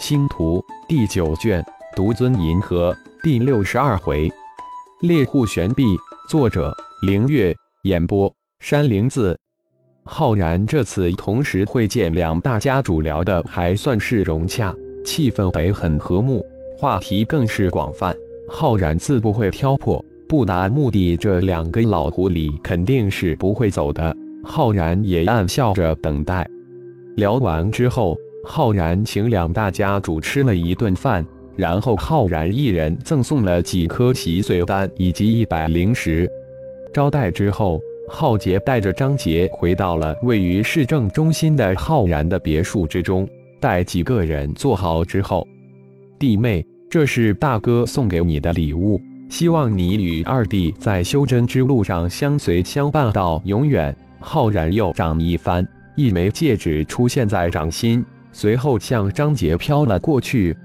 星图第九卷独尊银河第六十二回，猎户悬臂。作者：凌月。演播：山灵子。浩然这次同时会见两大家主，聊的还算是融洽，气氛得很和睦，话题更是广泛。浩然自不会挑破，不达目的，这两个老狐狸肯定是不会走的。浩然也暗笑着等待。聊完之后，浩然请两大家主吃了一顿饭，然后浩然一人赠送了几颗洗髓丹以及一百灵石。招待之后，浩杰带着张杰回到了位于市政中心的浩然的别墅之中。待几个人坐好之后，弟妹，这是大哥送给你的礼物，希望你与二弟在修真之路上相随相伴到永远。浩然又掌一番，一枚戒指出现在掌心，随后向张杰飘了过去。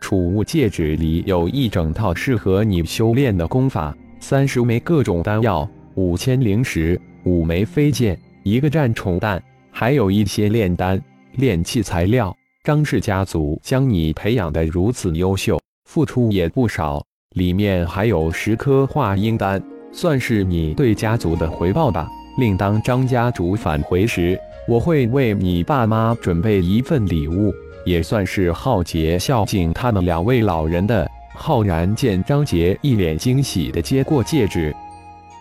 储物戒指里有一整套适合你修炼的功法。三十枚各种丹药，五千灵石，五枚飞剑，一个战宠蛋，还有一些炼丹、炼器材料。张氏家族将你培养的如此优秀，付出也不少。里面还有十颗化阴丹，算是你对家族的回报吧。另当张家主返回时，我会为你爸妈准备一份礼物，也算是浩杰孝敬他们两位老人的。浩然见张杰一脸惊喜的接过戒指，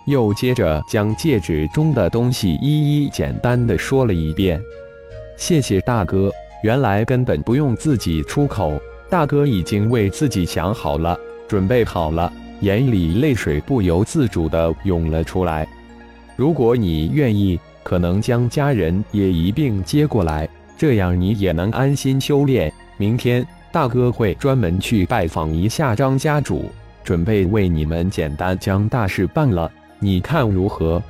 又接着将戒指中的东西一一简单的说了一遍。谢谢大哥，原来根本不用自己出口，大哥已经为自己想好了，准备好了，眼里泪水不由自主的涌了出来。如果你愿意，可能将家人也一并接过来，这样你也能安心修炼。明天。大哥会专门去拜访一下张家主，准备为你们简单将大事办了，你看如何？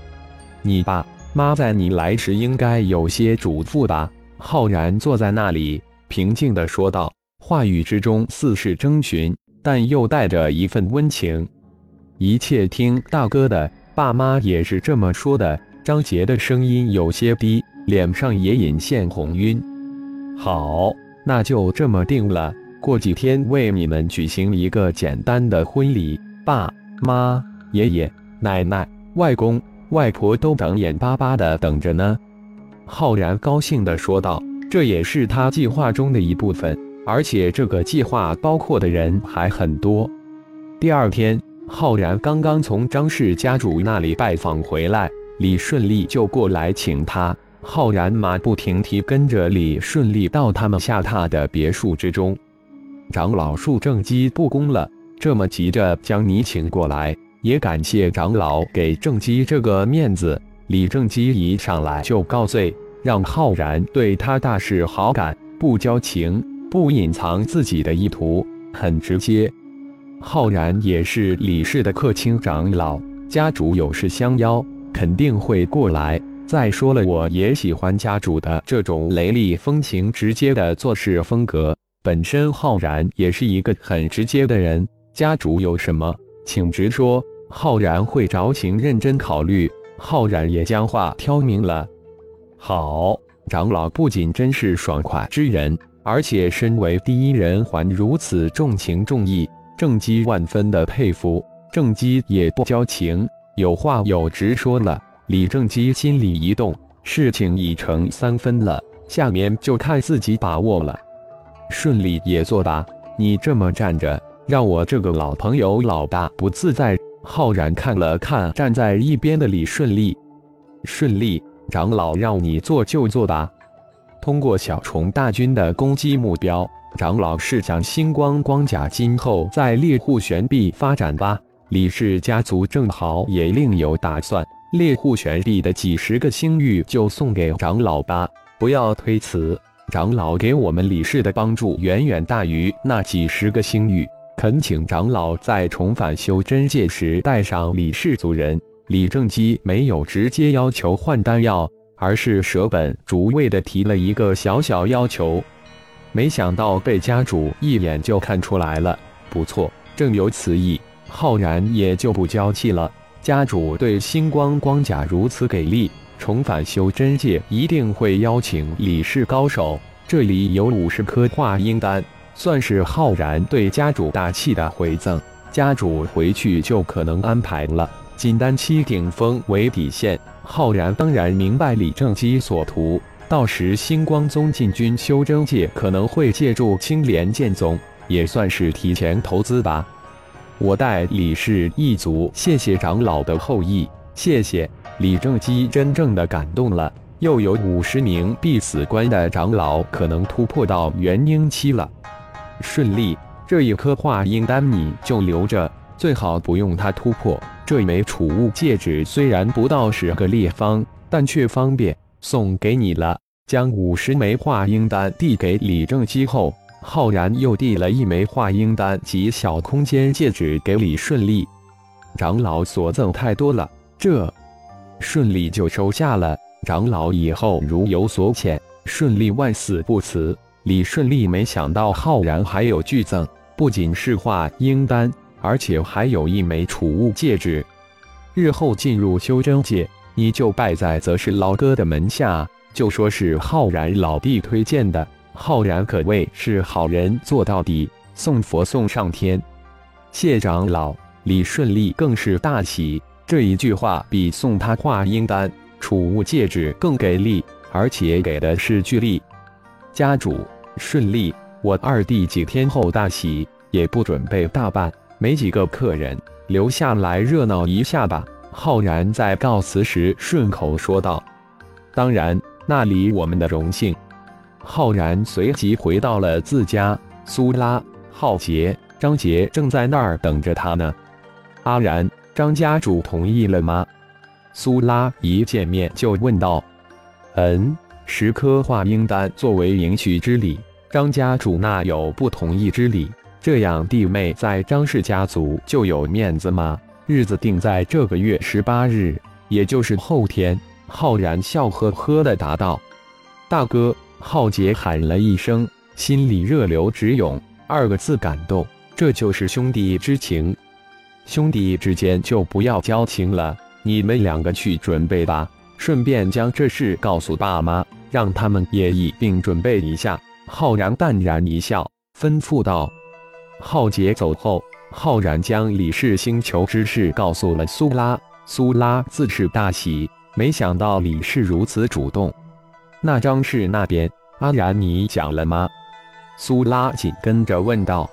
你爸妈在你来时应该有些嘱咐吧？浩然坐在那里，平静地说道，话语之中似是征询，但又带着一份温情。一切听大哥的，爸妈也是这么说的。张杰的声音有些低，脸上也隐现红晕。好。那就这么定了，过几天为你们举行一个简单的婚礼，爸妈、爷爷奶奶、外公外婆都等眼巴巴的等着呢。浩然高兴地说道：“这也是他计划中的一部分，而且这个计划包括的人还很多。”第二天，浩然刚刚从张氏家主那里拜访回来，李顺利就过来请他。浩然马不停蹄跟着李顺利到他们下榻的别墅之中。长老恕正基不恭了，这么急着将你请过来，也感谢长老给正基这个面子。李正基一上来就告罪，让浩然对他大是好感，不交情，不隐藏自己的意图，很直接。浩然也是李氏的客卿长老，家主有事相邀，肯定会过来。再说了，我也喜欢家主的这种雷厉风行、直接的做事风格。本身浩然也是一个很直接的人，家主有什么，请直说，浩然会着情认真考虑。浩然也将话挑明了。好，长老不仅真是爽快之人，而且身为第一人还如此重情重义，正姬万分的佩服。正姬也不交情，有话有直说了。李正基心里一动，事情已成三分了，下面就看自己把握了。顺利也做吧，你这么站着，让我这个老朋友老大不自在。浩然看了看站在一边的李顺利，顺利长老让你做就做吧。通过小虫大军的攻击目标，长老是想星光光甲今后在猎户悬臂发展吧。李氏家族正好也另有打算。猎户悬臂的几十个星域就送给长老吧，不要推辞。长老给我们李氏的帮助远远大于那几十个星域，恳请长老在重返修真界时带上李氏族人。李正基没有直接要求换丹药，而是舍本逐位的提了一个小小要求，没想到被家主一眼就看出来了。不错，正有此意，浩然也就不娇气了。家主对星光光甲如此给力，重返修真界一定会邀请李氏高手。这里有五十颗化阴丹，算是浩然对家主大气的回赠。家主回去就可能安排了，金丹期顶峰为底线。浩然当然明白李正基所图，到时星光宗进军修真界可能会借助青莲剑宗，也算是提前投资吧。我代李氏一族谢谢长老的厚意，谢谢。李正基真正的感动了，又有五十名必死关的长老可能突破到元婴期了，顺利。这一颗化婴丹你就留着，最好不用它突破。这枚储物戒指虽然不到十个立方，但却方便，送给你了。将五十枚化婴丹递给李正基后，浩然又递了一枚化婴丹及小空间戒指给李顺利。长老所赠太多了，这顺利就收下了。长老以后如有所遣，顺利万死不辞。李顺利没想到浩然还有巨赠，不仅是化婴丹。而且还有一枚储物戒指，日后进入修真界，你就拜在则是老哥的门下。就说是浩然老弟推荐的，浩然可谓是好人做到底，送佛送上天。谢长老，李顺利更是大喜，这一句话比送他化婴丹、储物戒指更给力，而且给的是巨力。家主顺利，我二弟几天后大喜，也不准备大办。没几个客人，留下来热闹一下吧。浩然在告辞时顺口说道：“当然，那里我们的荣幸。”浩然随即回到了自家。苏拉、浩杰、张杰正在那儿等着他呢。阿然，张家主同意了吗？苏拉一见面就问道：“嗯，十颗化婴丹作为迎娶之礼，张家主那有不同意之理？”这样弟妹在张氏家族就有面子吗？日子定在这个月十八日，也就是后天。浩然笑呵呵的答道：“大哥！”浩杰喊了一声，心里热流直涌，二个字感动。这就是兄弟之情，兄弟之间就不要交情了。你们两个去准备吧，顺便将这事告诉爸妈，让他们也一并准备一下。浩然淡然一笑，吩咐道。浩杰走后，浩然将李氏星球之事告诉了苏拉。苏拉自是大喜，没想到李氏如此主动。那张氏那边，阿然你讲了吗？苏拉紧跟着问道。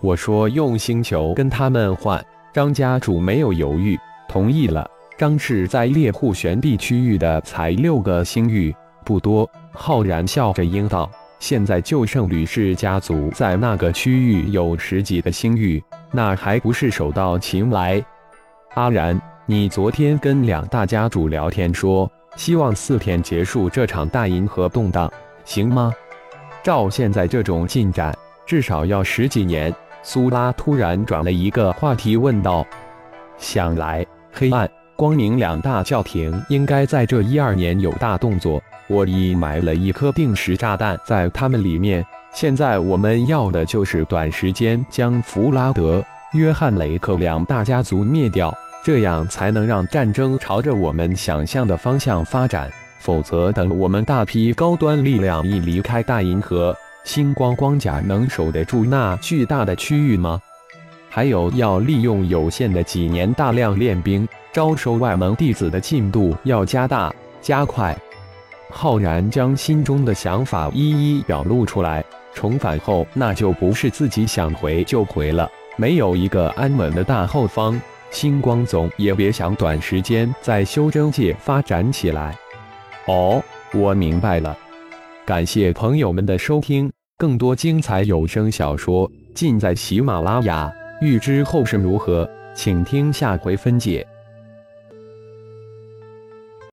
我说用星球跟他们换，张家主没有犹豫，同意了。张氏在猎户玄壁区域的才六个星域，不多。浩然笑着应道。现在就剩吕氏家族在那个区域有十几个星域，那还不是手到擒来？阿然，你昨天跟两大家主聊天说，希望四天结束这场大银河动荡，行吗？照现在这种进展，至少要十几年。苏拉突然转了一个话题问道：“想来黑暗、光明两大教廷应该在这一二年有大动作。”我已埋了一颗定时炸弹在他们里面，现在我们要的就是短时间将弗拉德、约翰雷克两大家族灭掉，这样才能让战争朝着我们想象的方向发展。否则，等我们大批高端力量一离开大银河，星光光甲能守得住那巨大的区域吗？还有，要利用有限的几年，大量练兵，招收外门弟子的进度要加大、加快。浩然将心中的想法一一表露出来。重返后，那就不是自己想回就回了，没有一个安稳的大后方，星光总也别想短时间在修真界发展起来。哦，我明白了。感谢朋友们的收听，更多精彩有声小说尽在喜马拉雅。欲知后事如何，请听下回分解。